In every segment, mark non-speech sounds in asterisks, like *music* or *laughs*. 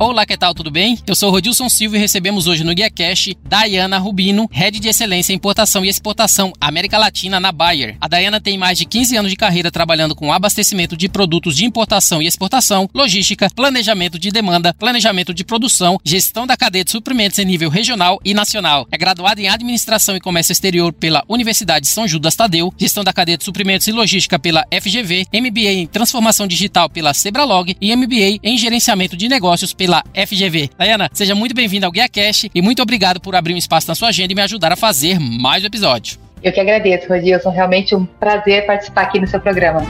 Olá, que tal? Tudo bem? Eu sou Rodilson Silva e recebemos hoje no Guia Cash Dayana Rubino, Head de Excelência em Importação e Exportação América Latina na Bayer. A Dayana tem mais de 15 anos de carreira trabalhando com abastecimento de produtos de importação e exportação, logística, planejamento de demanda, planejamento de produção, gestão da cadeia de suprimentos em nível regional e nacional. É graduada em Administração e Comércio Exterior pela Universidade São Judas Tadeu, gestão da cadeia de suprimentos e logística pela FGV, MBA em Transformação Digital pela Sebralog e MBA em Gerenciamento de Negócios pela pela FGV. Diana, seja muito bem-vinda ao Guia Cash e muito obrigado por abrir um espaço na sua agenda e me ajudar a fazer mais um episódio. Eu que agradeço, Rodilson. Realmente um prazer participar aqui no seu programa.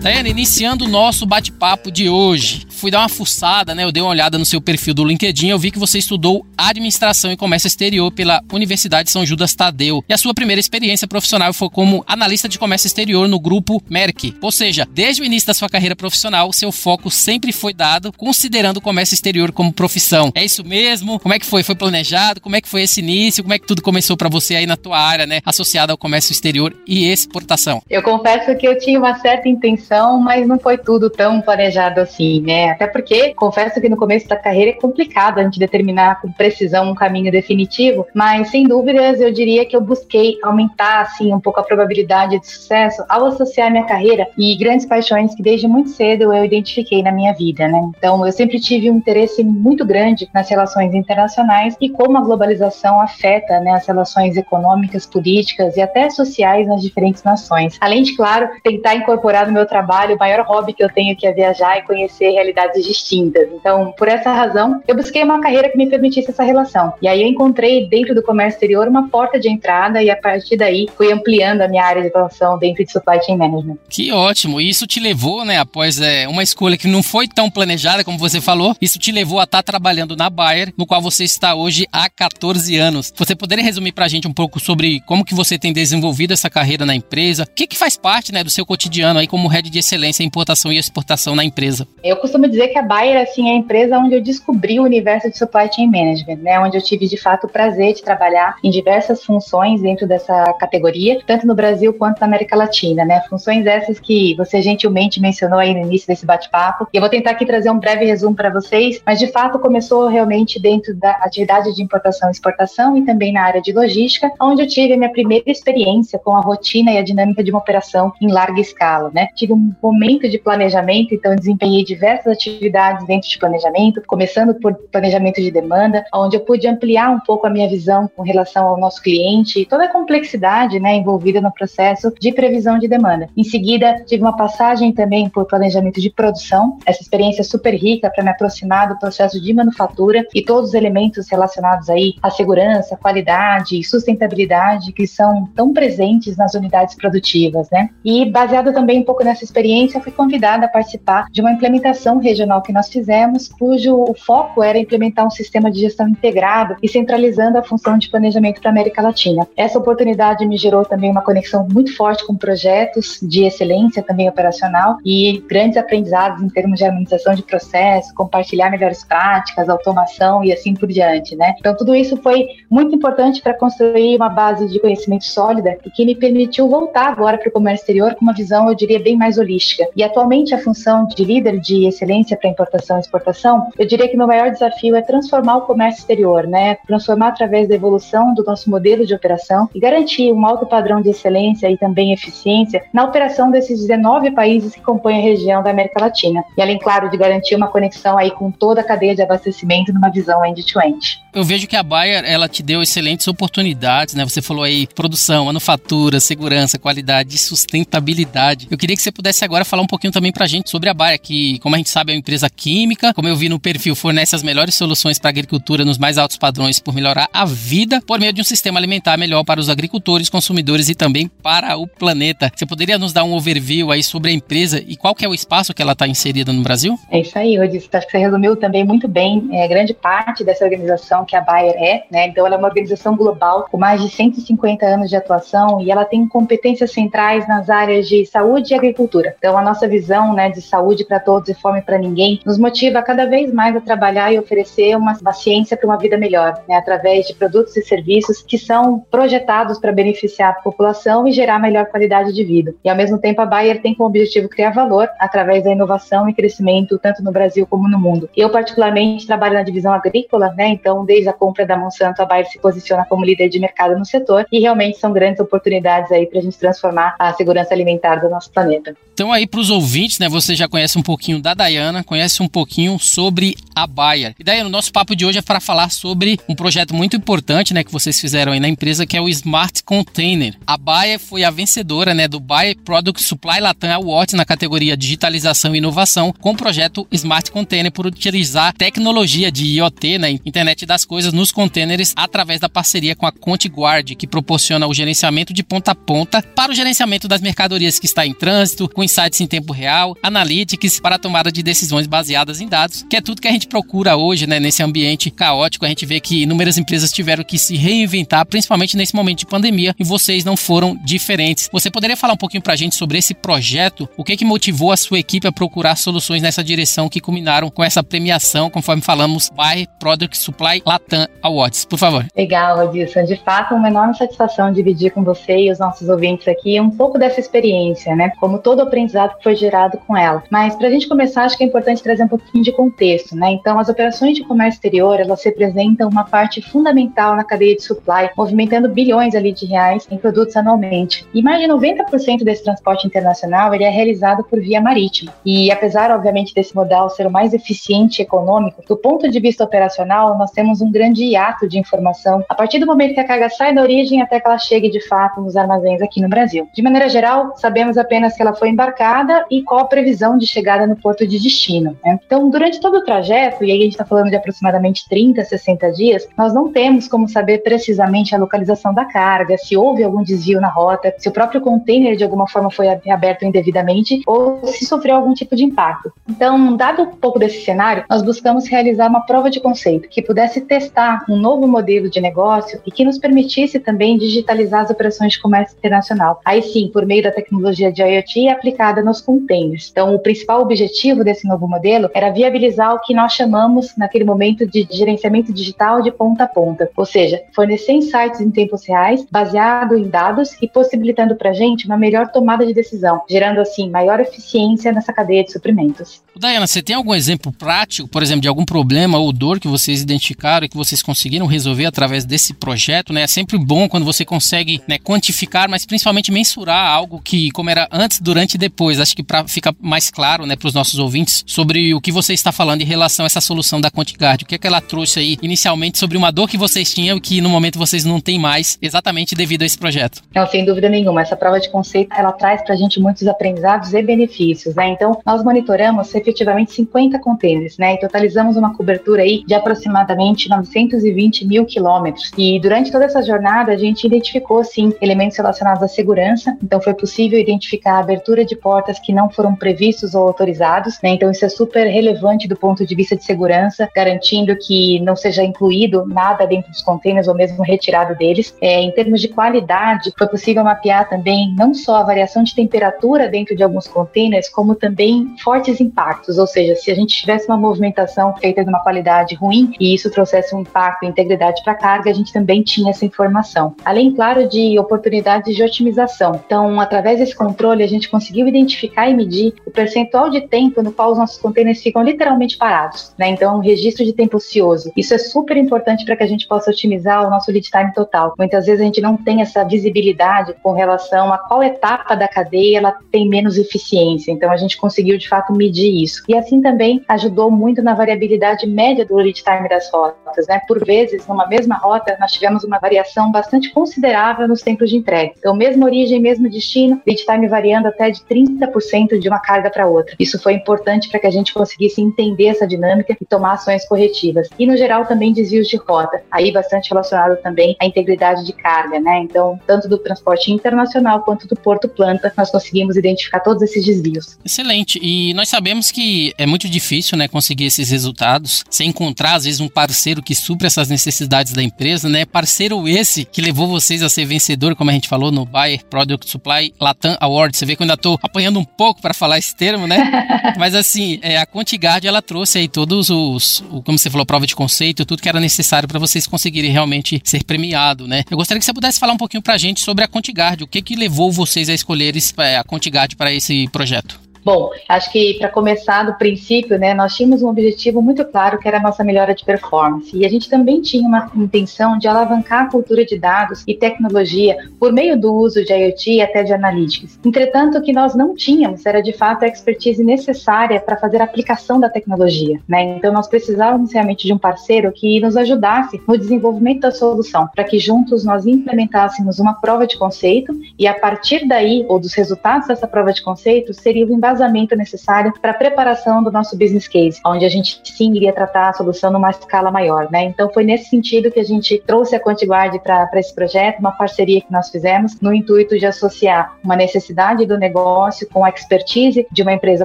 Diana, iniciando o nosso bate-papo de hoje fui dar uma fuçada, né? Eu dei uma olhada no seu perfil do LinkedIn, eu vi que você estudou Administração e Comércio Exterior pela Universidade São Judas Tadeu. E a sua primeira experiência profissional foi como analista de comércio exterior no grupo Merck. Ou seja, desde o início da sua carreira profissional, seu foco sempre foi dado considerando o comércio exterior como profissão. É isso mesmo? Como é que foi? Foi planejado? Como é que foi esse início? Como é que tudo começou para você aí na tua área, né, associada ao comércio exterior e exportação? Eu confesso que eu tinha uma certa intenção, mas não foi tudo tão planejado assim, né? Até porque, confesso que no começo da carreira é complicado a gente determinar com precisão um caminho definitivo, mas sem dúvidas eu diria que eu busquei aumentar assim um pouco a probabilidade de sucesso ao associar minha carreira e grandes paixões que desde muito cedo eu identifiquei na minha vida, né? Então eu sempre tive um interesse muito grande nas relações internacionais e como a globalização afeta né, as relações econômicas, políticas e até sociais nas diferentes nações. Além de, claro, tentar incorporar no meu trabalho o maior hobby que eu tenho que é viajar e conhecer realidades realidades distintas. Então, por essa razão, eu busquei uma carreira que me permitisse essa relação. E aí eu encontrei dentro do comércio exterior uma porta de entrada e a partir daí fui ampliando a minha área de atuação dentro de supply chain management. Que ótimo! E isso te levou, né, após é, uma escolha que não foi tão planejada como você falou, isso te levou a estar trabalhando na Bayer, no qual você está hoje há 14 anos. Você poderia resumir para a gente um pouco sobre como que você tem desenvolvido essa carreira na empresa? O que, que faz parte, né, do seu cotidiano aí como head de excelência em importação e exportação na empresa? Eu costumo dizer que a Bayer assim, é a empresa onde eu descobri o universo de supply chain management, né? Onde eu tive de fato o prazer de trabalhar em diversas funções dentro dessa categoria, tanto no Brasil quanto na América Latina, né? Funções essas que você gentilmente mencionou aí no início desse bate-papo. E eu vou tentar aqui trazer um breve resumo para vocês, mas de fato começou realmente dentro da atividade de importação e exportação e também na área de logística, onde eu tive a minha primeira experiência com a rotina e a dinâmica de uma operação em larga escala, né? Tive um momento de planejamento, então desempenhei diversas atividades dentro de planejamento, começando por planejamento de demanda, onde eu pude ampliar um pouco a minha visão com relação ao nosso cliente e toda a complexidade né, envolvida no processo de previsão de demanda. Em seguida, tive uma passagem também por planejamento de produção, essa experiência super rica para me aproximar do processo de manufatura e todos os elementos relacionados aí à segurança, qualidade e sustentabilidade que são tão presentes nas unidades produtivas, né? E baseado também um pouco nessa experiência, fui convidada a participar de uma implementação regional que nós fizemos, cujo foco era implementar um sistema de gestão integrado e centralizando a função de planejamento para a América Latina. Essa oportunidade me gerou também uma conexão muito forte com projetos de excelência também operacional e grandes aprendizados em termos de harmonização de processo, compartilhar melhores práticas, automação e assim por diante, né? Então tudo isso foi muito importante para construir uma base de conhecimento sólida e que me permitiu voltar agora para o comércio exterior com uma visão, eu diria, bem mais holística. E atualmente a função de líder de excelência para importação e exportação, eu diria que meu maior desafio é transformar o comércio exterior, né? Transformar através da evolução do nosso modelo de operação e garantir um alto padrão de excelência e também eficiência na operação desses 19 países que compõem a região da América Latina. E além, claro, de garantir uma conexão aí com toda a cadeia de abastecimento numa visão end-to-end. Eu vejo que a Bayer, ela te deu excelentes oportunidades, né? Você falou aí produção, manufatura, segurança, qualidade, sustentabilidade. Eu queria que você pudesse agora falar um pouquinho também pra gente sobre a Bayer, que, como a gente sabe, é uma empresa química, como eu vi no perfil, fornece as melhores soluções para agricultura nos mais altos padrões por melhorar a vida por meio de um sistema alimentar melhor para os agricultores, consumidores e também para o planeta. Você poderia nos dar um overview aí sobre a empresa e qual que é o espaço que ela está inserida no Brasil? É isso aí, Rodis. Acho que você resumiu também muito bem é, grande parte dessa organização que a Bayer é, né? Então ela é uma organização global com mais de 150 anos de atuação e ela tem competências centrais nas áreas de saúde e agricultura. Então a nossa visão, né, de saúde para todos e fome para ninguém nos motiva cada vez mais a trabalhar e oferecer uma, uma ciência para uma vida melhor, né, através de produtos e serviços que são projetados para beneficiar a população e gerar melhor qualidade de vida. E ao mesmo tempo a Bayer tem como objetivo criar valor através da inovação e crescimento tanto no Brasil como no mundo. Eu particularmente trabalho na divisão agrícola, né? Então desde a compra da Monsanto a Bayer se posiciona como líder de mercado no setor e realmente são grandes oportunidades aí para a gente transformar a segurança alimentar do nosso planeta. Então aí para os ouvintes, né? Você já conhece um pouquinho da Dayana, conhece um pouquinho sobre a Bayer. E daí o nosso papo de hoje é para falar sobre um projeto muito importante, né? Que vocês fizeram aí na empresa, que é o Smart Container. A Bayer foi a vencedora, né? Do Bayer Product Supply Latam Awards na categoria Digitalização e Inovação com o projeto Smart Container por utilizar tecnologia de IoT, né? Internet das Coisas nos containers através da parceria com a ContiGuard, que proporciona o gerenciamento de ponta a ponta para o gerenciamento das mercadorias que está em trânsito, com insights em tempo real, analytics para a tomada de decisões baseadas em dados, que é tudo que a gente procura hoje, né, nesse ambiente caótico. A gente vê que inúmeras empresas tiveram que se reinventar, principalmente nesse momento de pandemia, e vocês não foram diferentes. Você poderia falar um pouquinho para a gente sobre esse projeto? O que que motivou a sua equipe a procurar soluções nessa direção que culminaram com essa premiação, conforme falamos, by Product Supply Latam Awards? Por favor. Legal, Rodilson. De fato, uma enorme satisfação dividir com você e os nossos ouvintes aqui um pouco dessa experiência, né? Como todo aprendizado que foi gerado com ela. Mas para a gente começar, acho que é importante trazer um pouquinho de contexto, né? Então, as operações de comércio exterior, elas representam uma parte fundamental na cadeia de supply, movimentando bilhões ali de reais em produtos anualmente. E mais de 90% desse transporte internacional, ele é realizado por via marítima. E apesar, obviamente, desse modal ser o mais eficiente e econômico, do ponto de vista operacional, nós temos um grande hiato de informação a partir do momento que a carga sai da origem até que ela chegue de fato nos armazéns aqui no Brasil. De maneira geral, sabemos apenas que ela foi embarcada e qual a previsão de chegada no porto de destino. Né? Então, durante todo o trajeto, e aí a gente está falando de aproximadamente 30, 60 dias, nós não temos como saber precisamente a localização da carga, se houve algum desvio na rota, se o próprio container de alguma forma foi aberto indevidamente ou se sofreu algum tipo de impacto. Então, dado um pouco desse cenário, nós buscamos realizar uma prova de conceito que pudesse testar um novo modelo de negócio e que nos permitisse também digitalizar as operações de comércio internacional. Aí sim, por meio da tecnologia de IoT aplicada nos containers. Então, o principal objetivo desse novo modelo era viabilizar o que nós chamamos naquele momento de gerenciamento digital de ponta a ponta, ou seja, fornecer insights em tempos reais, baseado em dados e possibilitando para a gente uma melhor tomada de decisão, gerando assim maior eficiência nessa cadeia de suprimentos. Dayana, você tem algum exemplo prático, por exemplo, de algum problema ou dor que vocês identificaram que vocês conseguiram resolver através desse projeto? Né? É sempre bom quando você consegue né, quantificar, mas principalmente mensurar algo que, como era antes, durante e depois. Acho que para ficar mais claro né, para os nossos ouvintes sobre o que você está falando em relação a essa solução da Contigard. O que é que ela trouxe aí inicialmente sobre uma dor que vocês tinham e que no momento vocês não têm mais, exatamente devido a esse projeto? Não, sem dúvida nenhuma. Essa prova de conceito ela traz para a gente muitos aprendizados e benefícios. Né? Então, nós monitoramos efetivamente 50 containers né? e totalizamos uma cobertura aí de aproximadamente 920 mil quilômetros. E durante toda essa jornada, a gente identificou, sim, elementos relacionados à segurança. Então, foi possível identificar a abertura de portas que não foram previstos ou autorizados. Né? Então, isso é super relevante do ponto de vista de segurança, garantindo que não seja incluído nada dentro dos containers ou mesmo retirado deles. É, em termos de qualidade, foi possível mapear também não só a variação de temperatura dentro de alguns containers, como também fortes impactos. Ou seja, se a gente tivesse uma movimentação feita de uma qualidade ruim e isso trouxesse um impacto e integridade para carga, a gente também tinha essa informação. Além, claro, de oportunidades de otimização. Então, através desse controle, a gente conseguiu identificar e medir o percentual de tempo no qual os nossos containers ficam literalmente parados. Né? Então, um registro de tempo ocioso. Isso é super importante para que a gente possa otimizar o nosso lead time total. Muitas vezes a gente não tem essa visibilidade com relação a qual etapa da cadeia ela tem menos eficiência. Então, a gente conseguiu de fato medir isso. E assim também ajudou muito na variabilidade média do lead time das rotas. Rotas, né? Por vezes, numa mesma rota, nós tivemos uma variação bastante considerável nos tempos de entrega. Então, mesma origem, mesmo destino, lead time variando até de 30% de uma carga para outra. Isso foi importante para que a gente conseguisse entender essa dinâmica e tomar ações corretivas. E, no geral, também desvios de rota, aí bastante relacionado também à integridade de carga, né? Então, tanto do transporte internacional quanto do porto planta, nós conseguimos identificar todos esses desvios. Excelente. E nós sabemos que é muito difícil, né, conseguir esses resultados sem encontrar, às vezes, um parceiro que supra essas necessidades da empresa, né? Parceiro esse que levou vocês a ser vencedor, como a gente falou no Bayer Product Supply Latam Award. Você vê que eu ainda tô apanhando um pouco para falar esse termo, né? *laughs* Mas assim, é, a Contigard ela trouxe aí todos os, o, como você falou, prova de conceito, tudo que era necessário para vocês conseguirem realmente ser premiado, né? Eu gostaria que você pudesse falar um pouquinho pra gente sobre a Contigard, o que que levou vocês a escolherem é, a Contigard para esse projeto? Bom, acho que para começar do princípio, né, nós tínhamos um objetivo muito claro que era a nossa melhora de performance. E a gente também tinha uma intenção de alavancar a cultura de dados e tecnologia por meio do uso de IoT e até de analytics. Entretanto, o que nós não tínhamos era de fato a expertise necessária para fazer a aplicação da tecnologia. Né? Então, nós precisávamos realmente de um parceiro que nos ajudasse no desenvolvimento da solução, para que juntos nós implementássemos uma prova de conceito e a partir daí, ou dos resultados dessa prova de conceito, seria o embasamento necessário para a preparação do nosso business case, onde a gente sim iria tratar a solução numa escala maior, né? Então foi nesse sentido que a gente trouxe a Contiguard para esse projeto, uma parceria que nós fizemos no intuito de associar uma necessidade do negócio com a expertise de uma empresa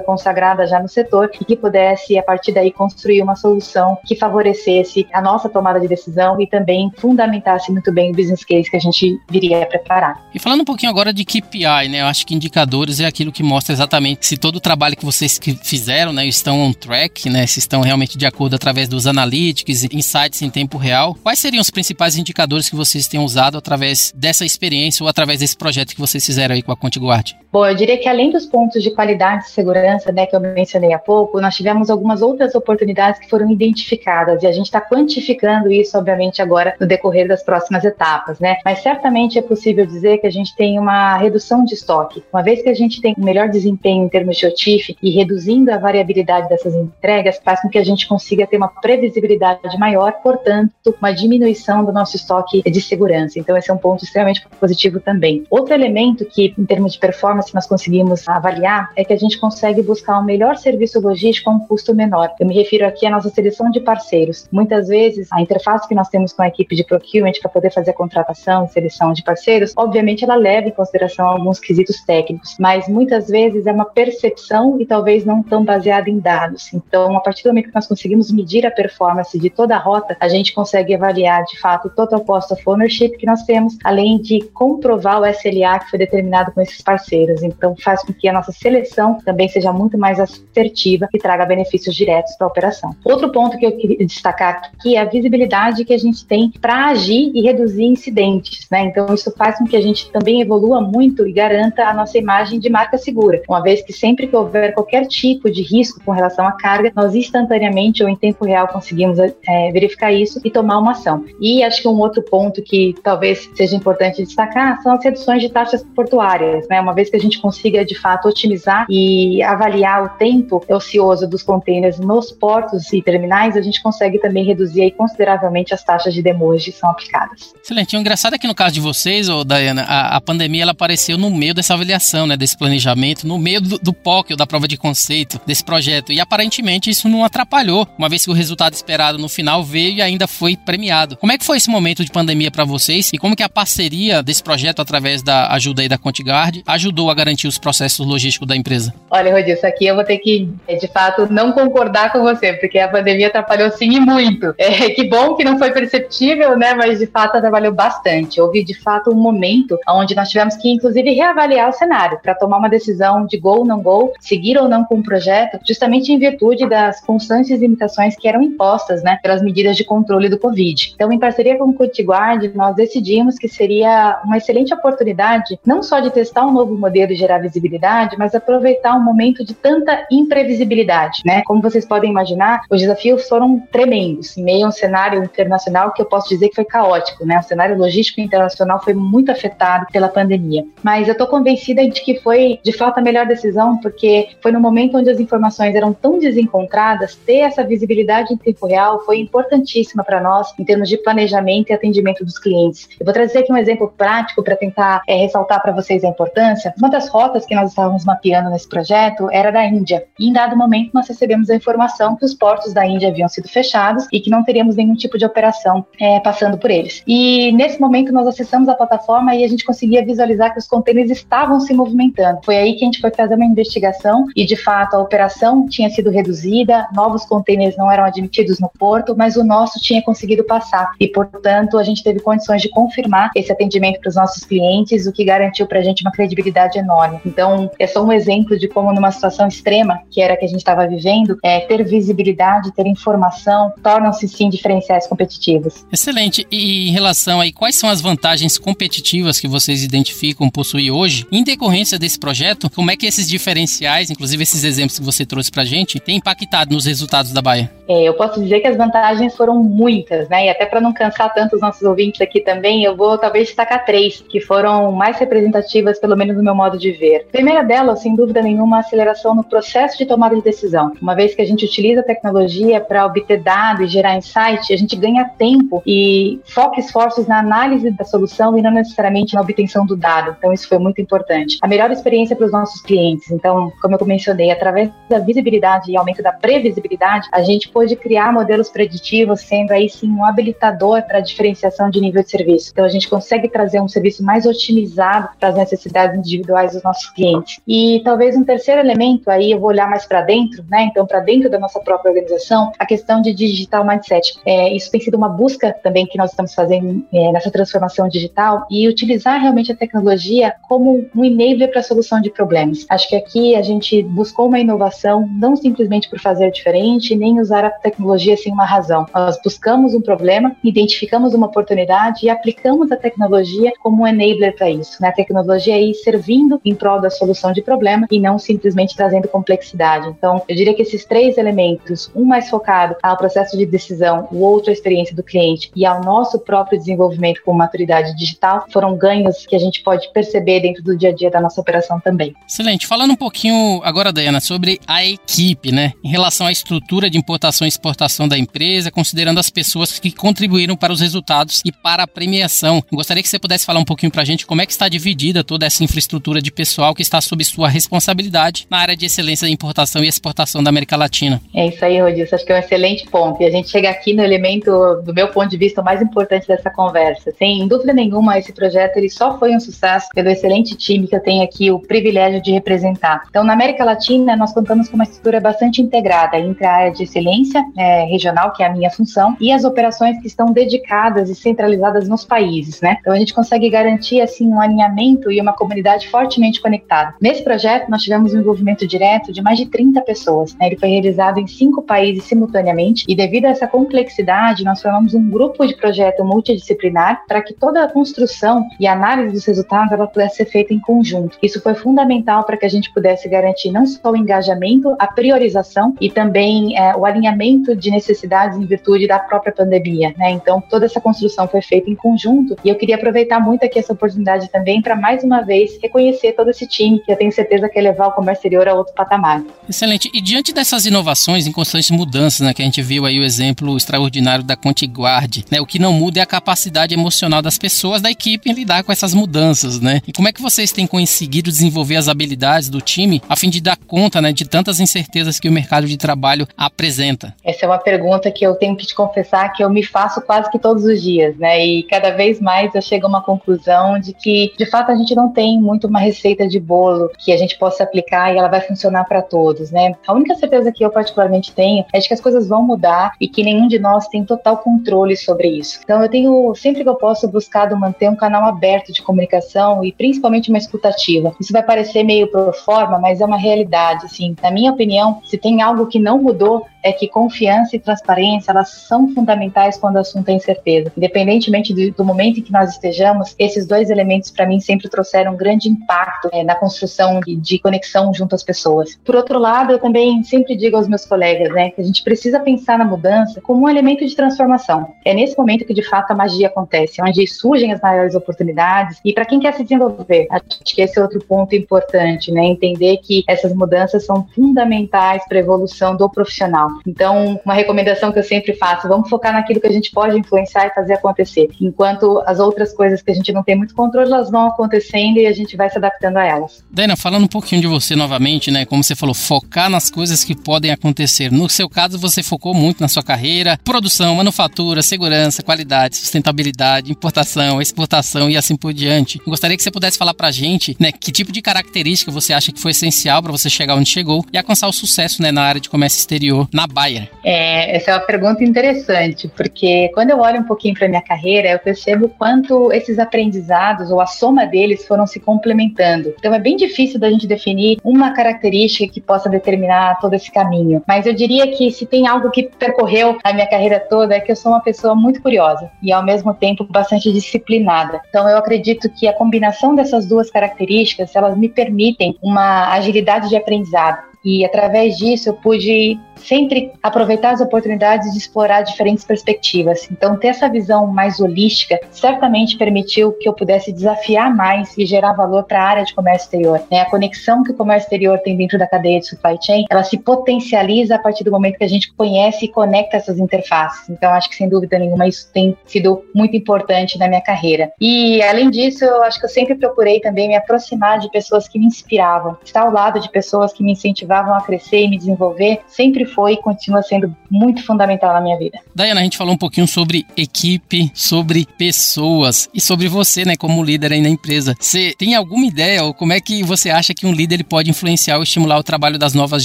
consagrada já no setor e que pudesse a partir daí construir uma solução que favorecesse a nossa tomada de decisão e também fundamentasse muito bem o business case que a gente viria a preparar. E falando um pouquinho agora de KPI, né? Eu acho que indicadores é aquilo que mostra exatamente se se todo o trabalho que vocês fizeram, né, estão on track, né, se estão realmente de acordo através dos analytics insights em tempo real, quais seriam os principais indicadores que vocês têm usado através dessa experiência ou através desse projeto que vocês fizeram aí com a ContiGuard? Bom, eu diria que além dos pontos de qualidade e segurança, né, que eu mencionei há pouco, nós tivemos algumas outras oportunidades que foram identificadas e a gente está quantificando isso, obviamente, agora no decorrer das próximas etapas, né? Mas certamente é possível dizer que a gente tem uma redução de estoque. Uma vez que a gente tem melhor desempenho em termos termos de OTIF e reduzindo a variabilidade dessas entregas faz com que a gente consiga ter uma previsibilidade maior, portanto, uma diminuição do nosso estoque de segurança. Então, esse é um ponto extremamente positivo também. Outro elemento que, em termos de performance, nós conseguimos avaliar é que a gente consegue buscar um melhor serviço logístico a um custo menor. Eu me refiro aqui à nossa seleção de parceiros. Muitas vezes, a interface que nós temos com a equipe de procurement para poder fazer a contratação e seleção de parceiros, obviamente, ela leva em consideração alguns quesitos técnicos, mas muitas vezes é uma percepção percepção e talvez não tão baseada em dados. Então, a partir do momento que nós conseguimos medir a performance de toda a rota, a gente consegue avaliar de fato o total cost of ownership que nós temos, além de comprovar o SLA que foi determinado com esses parceiros. Então, faz com que a nossa seleção também seja muito mais assertiva e traga benefícios diretos para a operação. Outro ponto que eu queria destacar aqui é a visibilidade que a gente tem para agir e reduzir incidentes. Né? Então, isso faz com que a gente também evolua muito e garanta a nossa imagem de marca segura, uma vez que sempre que houver qualquer tipo de risco com relação à carga, nós instantaneamente ou em tempo real conseguimos é, verificar isso e tomar uma ação. E acho que um outro ponto que talvez seja importante destacar são as reduções de taxas portuárias, né? Uma vez que a gente consiga de fato otimizar e avaliar o tempo ocioso dos containers nos portos e terminais, a gente consegue também reduzir aí consideravelmente as taxas de demurge que são aplicadas. Excelente. O engraçado é que no caso de vocês, ô Dayana, a, a pandemia ela apareceu no meio dessa avaliação, né, desse planejamento, no meio do, do POC, da prova de conceito desse projeto. E aparentemente isso não atrapalhou, uma vez que o resultado esperado no final veio e ainda foi premiado. Como é que foi esse momento de pandemia para vocês e como que a parceria desse projeto, através da ajuda aí da Contigard, ajudou a garantir os processos logísticos da empresa? Olha, Rodrigo, isso aqui eu vou ter que, de fato, não concordar com você, porque a pandemia atrapalhou sim e muito. É, *laughs* que bom que não foi perceptível, né? Mas de fato atrapalhou bastante. Houve de fato um momento onde nós tivemos que, inclusive, reavaliar o cenário para tomar uma decisão de gol ou não gol, seguir ou não com o projeto, justamente em virtude das constantes limitações que eram impostas, né, pelas medidas de controle do Covid. Então, em parceria com o Cotiguard, nós decidimos que seria uma excelente oportunidade não só de testar um novo modelo e gerar visibilidade, mas aproveitar um momento de tanta imprevisibilidade, né? Como vocês podem imaginar, os desafios foram tremendos, em meio a um cenário internacional que eu posso dizer que foi caótico, né? O cenário logístico internacional foi muito afetado pela pandemia. Mas eu estou convencida de que foi, de fato, a melhor decisão porque foi no momento onde as informações eram tão desencontradas, ter essa visibilidade em tempo real foi importantíssima para nós em termos de planejamento e atendimento dos clientes. Eu vou trazer aqui um exemplo prático para tentar é, ressaltar para vocês a importância. Uma das rotas que nós estávamos mapeando nesse projeto era da Índia. E em dado momento nós recebemos a informação que os portos da Índia haviam sido fechados e que não teríamos nenhum tipo de operação é, passando por eles. E nesse momento nós acessamos a plataforma e a gente conseguia visualizar que os contêineres estavam se movimentando. Foi aí que a gente foi fazer uma investigação e de fato a operação tinha sido reduzida, novos contêineres não eram admitidos no porto, mas o nosso tinha conseguido passar e portanto a gente teve condições de confirmar esse atendimento para os nossos clientes, o que garantiu para a gente uma credibilidade enorme. Então é só um exemplo de como numa situação extrema que era a que a gente estava vivendo, é, ter visibilidade, ter informação tornam-se sim diferenciais competitivos. Excelente. E em relação aí, quais são as vantagens competitivas que vocês identificam possuir hoje em decorrência desse projeto? Como é que esses diferenciais, inclusive esses exemplos que você trouxe pra gente, têm impactado nos resultados da Baia? É, eu posso dizer que as vantagens foram muitas, né? E até para não cansar tanto os nossos ouvintes aqui também, eu vou talvez destacar três que foram mais representativas, pelo menos no meu modo de ver. A primeira delas, sem dúvida nenhuma, a aceleração no processo de tomada de decisão. Uma vez que a gente utiliza a tecnologia para obter dados e gerar insight, a gente ganha tempo e foca esforços na análise da solução e não necessariamente na obtenção do dado. Então, isso foi muito importante. A melhor experiência para os nossos clientes. Então, como eu mencionei, através da visibilidade e aumento da previsibilidade, a gente pôde criar modelos preditivos, sendo aí sim um habilitador para a diferenciação de nível de serviço. Então, a gente consegue trazer um serviço mais otimizado para as necessidades individuais dos nossos clientes. E talvez um terceiro elemento, aí eu vou olhar mais para dentro, né? Então, para dentro da nossa própria organização, a questão de digital mindset. É, isso tem sido uma busca também que nós estamos fazendo é, nessa transformação digital e utilizar realmente a tecnologia como um enabler para a solução de problemas. Acho que aqui a gente buscou uma inovação, não simplesmente por fazer diferente, nem usar a tecnologia sem uma razão. Nós buscamos um problema, identificamos uma oportunidade e aplicamos a tecnologia como um enabler para isso. Né? A tecnologia aí servindo em prol da solução de problema e não simplesmente trazendo complexidade. Então, eu diria que esses três elementos, um mais focado ao processo de decisão, o outro à experiência do cliente e ao nosso próprio desenvolvimento com maturidade digital, foram ganhos que a gente pode perceber dentro do dia a dia da nossa operação também. Excelente. Falando um pouquinho agora, Dayana, sobre a equipe, né? Em relação à estrutura de importação e exportação da empresa, considerando as pessoas que contribuíram para os resultados e para a premiação. Gostaria que você pudesse falar um pouquinho para a gente como é que está dividida toda essa infraestrutura de pessoal que está sob sua responsabilidade na área de excelência de importação e exportação da América Latina. É isso aí, Rodilson. Acho que é um excelente ponto. E a gente chega aqui no elemento, do meu ponto de vista, o mais importante dessa conversa. Sem dúvida nenhuma, esse projeto ele só foi um sucesso pelo excelente time que eu tenho aqui o privilégio de representar. Então, na América Latina, nós contamos com uma estrutura bastante integrada entre a área de excelência é, regional, que é a minha função, e as operações que estão dedicadas e centralizadas nos países, né? Então a gente consegue garantir assim um alinhamento e uma comunidade fortemente conectada. Nesse projeto nós tivemos um envolvimento direto de mais de 30 pessoas. Né? Ele foi realizado em cinco países simultaneamente e devido a essa complexidade nós formamos um grupo de projeto multidisciplinar para que toda a construção e análise dos resultados ela pudesse ser feita em conjunto. Isso foi fundamental para que a gente pudesse garantir não só o engajamento, a priorização e também é, o alinhamento de necessidades em virtude da própria pandemia, né? Então, toda essa construção foi feita em conjunto e eu queria aproveitar muito aqui essa oportunidade também para mais uma vez reconhecer todo esse time que eu tenho certeza que é levar o comércio exterior a outro patamar. Excelente. E diante dessas inovações em constantes mudanças, né, que a gente viu aí o exemplo extraordinário da Contiguard, né? O que não muda é a capacidade emocional das pessoas da equipe em lidar com essas mudanças, né? E como é que vocês têm conseguido desenvolver as habilidades do time a fim de dar conta, né, de tantas incertezas que o mercado de trabalho apresenta? Essa é uma pergunta que eu tenho que te confessar que eu me faço quase que todos os dias, né? E cada vez mais eu chego a uma conclusão de que, de fato, a gente não tem muito uma receita de bolo que a gente possa aplicar e ela vai funcionar para todos, né? A única certeza que eu particularmente tenho é de que as coisas vão mudar e que nenhum de nós tem total controle sobre isso. Então eu tenho sempre que eu posso buscado manter um canal aberto de comunicação e principalmente uma escutativa. Isso vai parecer meio pro forma, mas é uma realidade, assim. Na minha opinião, se tem algo que não mudou é que confiança e transparência elas são fundamentais quando o assunto é incerteza. Independentemente do, do momento em que nós estejamos, esses dois elementos para mim sempre trouxeram um grande impacto é, na construção de, de, conexão junto às pessoas. Por outro lado, eu também sempre digo aos meus colegas, né, que a gente precisa pensar na mudança como um elemento de transformação. É nesse momento que de fato a magia acontece, onde surgem as maiores oportunidades e para quem quer se desenvolver, acho que esse é outro ponto importante, né? Entender que essas mudanças são fundamentais para a evolução do profissional. Então, uma recomendação que eu sempre faço, vamos focar naquilo que a gente pode influenciar e fazer acontecer. Enquanto as outras coisas que a gente não tem muito controle, elas vão acontecendo e a gente vai se adaptando a elas. Dana, falando um pouquinho de você novamente, né? Como você falou, focar nas coisas que podem acontecer. No seu caso, você focou muito na sua carreira, produção, manufatura, segurança, qualidade, sustentabilidade, importação, exportação e assim por diante. Eu gostaria que você pudesse falar pra gente, né, que tipo de característica você acha que foi essencial para você chegar onde chegou e alcançar o sucesso, né, na área de comércio exterior na Bayer. É, essa é uma pergunta interessante, porque quando eu olho um pouquinho para minha carreira, eu percebo quanto esses aprendizados ou a soma deles foram se complementando. Então é bem difícil da gente definir uma característica que possa determinar todo esse caminho. Mas eu diria que se tem algo que percorreu a minha carreira toda é que eu sou uma pessoa muito curiosa e ao mesmo tempo bastante disciplinada. Então eu acredito que a combinação dessas duas características, elas me permitem uma agilidade de aprendizado. E através disso eu pude sempre aproveitar as oportunidades de explorar diferentes perspectivas. Então, ter essa visão mais holística certamente permitiu que eu pudesse desafiar mais e gerar valor para a área de comércio exterior. Né? A conexão que o comércio exterior tem dentro da cadeia de supply chain, ela se potencializa a partir do momento que a gente conhece e conecta essas interfaces. Então, acho que sem dúvida nenhuma isso tem sido muito importante na minha carreira. E além disso, eu acho que eu sempre procurei também me aproximar de pessoas que me inspiravam, estar ao lado de pessoas que me incentivavam a crescer e me desenvolver, sempre foi e continua sendo muito fundamental na minha vida. Dayana, a gente falou um pouquinho sobre equipe, sobre pessoas e sobre você, né, como líder aí na empresa. Você tem alguma ideia ou como é que você acha que um líder pode influenciar ou estimular o trabalho das novas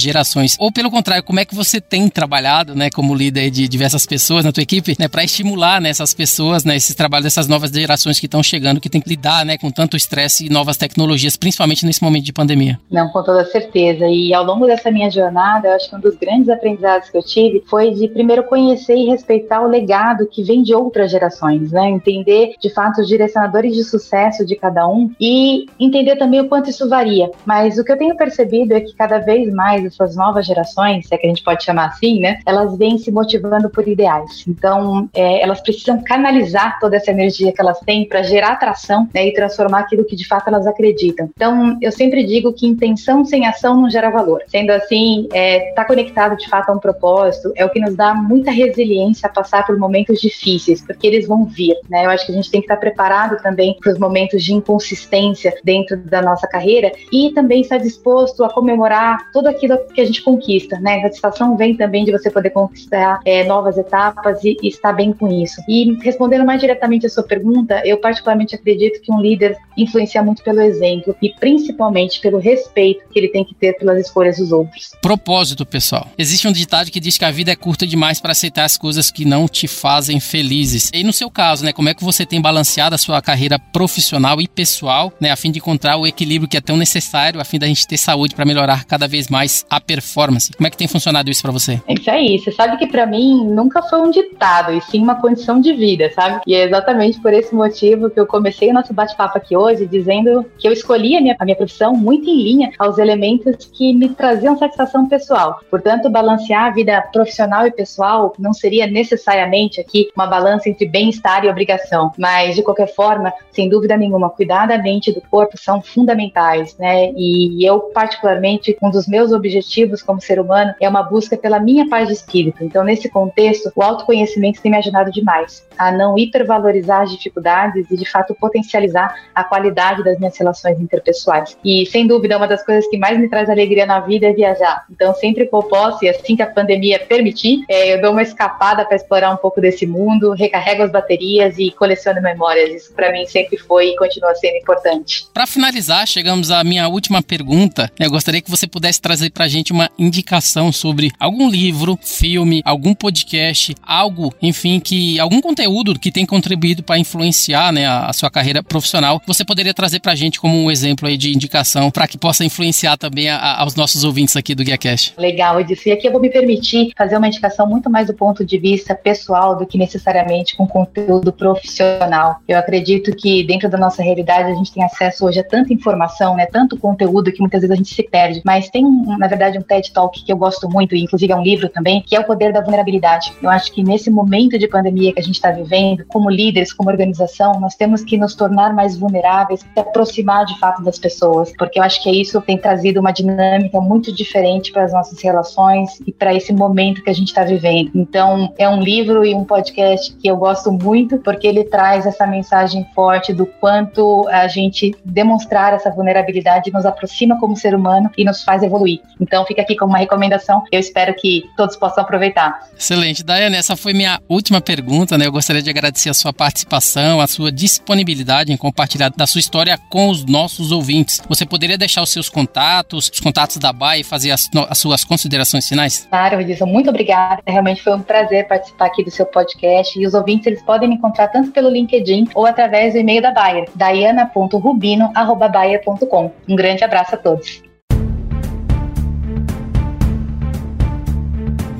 gerações? Ou pelo contrário, como é que você tem trabalhado, né, como líder de diversas pessoas na tua equipe, né, para estimular né, essas pessoas, né, esse trabalho dessas novas gerações que estão chegando, que tem que lidar, né, com tanto estresse e novas tecnologias, principalmente nesse momento de pandemia? Não, com toda certeza. E ao longo dessa minha jornada, eu acho que um dos grandes aprendizados que eu tive foi de primeiro conhecer e respeitar o legado que vem de outras gerações, né? Entender de fato os direcionadores de sucesso de cada um e entender também o quanto isso varia. Mas o que eu tenho percebido é que cada vez mais essas novas gerações, se é que a gente pode chamar assim, né? Elas vêm se motivando por ideais. Então, é, elas precisam canalizar toda essa energia que elas têm para gerar atração né, e transformar aquilo que de fato elas acreditam. Então, eu sempre digo que intenção sem ação não gera valor. Sendo assim, está é, tá conectado de fato a um propósito, é o que nos dá muita resiliência a passar por momentos difíceis, porque eles vão vir, né? Eu acho que a gente tem que estar preparado também para os momentos de inconsistência dentro da nossa carreira e também estar disposto a comemorar tudo aquilo que a gente conquista, né? A satisfação vem também de você poder conquistar é, novas etapas e, e estar bem com isso. E respondendo mais diretamente a sua pergunta, eu particularmente acredito que um líder influencia muito pelo exemplo e principalmente pelo respeito que ele tem que ter pelas escolhas dos outros. Propósito, pessoal. Existe um ditado que diz que a vida é curta demais para aceitar as coisas que não te fazem felizes. E no seu caso, né, como é que você tem balanceado a sua carreira profissional e pessoal, né, a fim de encontrar o equilíbrio que é tão necessário, a fim da gente ter saúde para melhorar cada vez mais a performance? Como é que tem funcionado isso para você? É isso aí. Você sabe que para mim nunca foi um ditado, e sim uma condição de vida, sabe? E é exatamente por esse motivo que eu comecei o nosso bate-papo aqui hoje dizendo que eu escolhi a minha, a minha profissão muito em linha aos elementos que me traziam satisfação pessoal. Portanto, balancear a vida profissional e pessoal não seria necessariamente aqui uma balança entre bem-estar e obrigação, mas de qualquer forma, sem dúvida nenhuma, cuidar da mente e do corpo são fundamentais, né? E eu, particularmente, um dos meus objetivos como ser humano é uma busca pela minha paz de espírito. Então, nesse contexto, o autoconhecimento tem me ajudado demais a não hipervalorizar as dificuldades e, de fato, potencializar a qualidade das minhas relações interpessoais. E, sem dúvida, uma das coisas que mais me traz alegria na vida é viajar. Então, sempre que eu posso, e assim que a pandemia permitir, é, eu dou uma escapada para explorar um pouco desse mundo, recarrego as baterias e coleciono memórias. Isso, para mim, sempre foi e continua sendo importante. Para finalizar, chegamos à minha última pergunta. Eu gostaria que você pudesse trazer para a gente uma indicação sobre algum livro, filme, algum podcast, algo, enfim, que algum conteúdo que tem contribuído para influenciar né, a, a, sua carreira profissional. Você poderia trazer para a gente como um exemplo aí de indicação para que possa influenciar também a, a, aos nossos ouvintes aqui do GuiaCast. Legal, eu disse. E aqui eu vou me permitir fazer uma indicação muito mais do ponto de vista pessoal do que necessariamente com conteúdo profissional. Eu acredito que dentro da nossa realidade a gente tem acesso hoje a tanta informação, né, tanto conteúdo que muitas vezes a gente se perde. Mas tem, na verdade, um TED Talk que eu gosto muito, e inclusive é um livro também, que é o poder da vulnerabilidade. Eu acho que nesse momento de pandemia que a gente está vivendo, como líderes, como organização, nós temos que nos tornar mais vulneráveis, se aproximar de fato das pessoas, porque eu acho que isso tem trazido uma dinâmica muito diferente para as nossas relações e para esse momento que a gente está vivendo. Então, é um livro e um podcast que eu gosto muito, porque ele traz essa mensagem forte do quanto a gente demonstrar essa vulnerabilidade nos aproxima como ser humano e nos faz evoluir. Então, fica aqui como uma recomendação. Eu espero que todos possam aproveitar. Excelente. Daiane, essa foi minha última pergunta, né? Eu gostaria de agradecer a sua participação, a sua disponibilidade em compartilhar da sua história com os nossos ouvintes. Você poderia deixar os seus contatos, os contatos da BAE e fazer as, as suas considerações finais? Claro, Edson, muito obrigada. Realmente foi um prazer participar aqui do seu podcast e os ouvintes eles podem me encontrar tanto pelo LinkedIn ou através do e-mail da Bayer, diana.rubino@bayer.com. Um grande abraço a todos.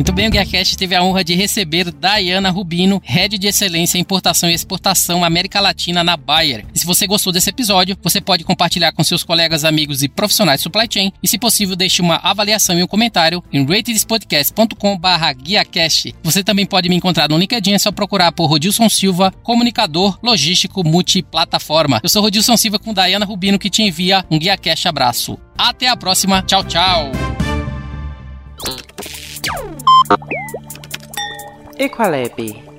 Muito bem, o GuiaCast teve a honra de receber Dayana Rubino, Head de Excelência em Importação e Exportação América Latina na Bayer. E se você gostou desse episódio, você pode compartilhar com seus colegas, amigos e profissionais de supply chain e, se possível, deixe uma avaliação e um comentário em ratedespodcast.com.br guiacast. Você também pode me encontrar no LinkedIn, é só procurar por Rodilson Silva, comunicador logístico multiplataforma. Eu sou Rodilson Silva com Dayana Rubino que te envia um GuiaCast abraço. Até a próxima, tchau, tchau! Equal Equalebe.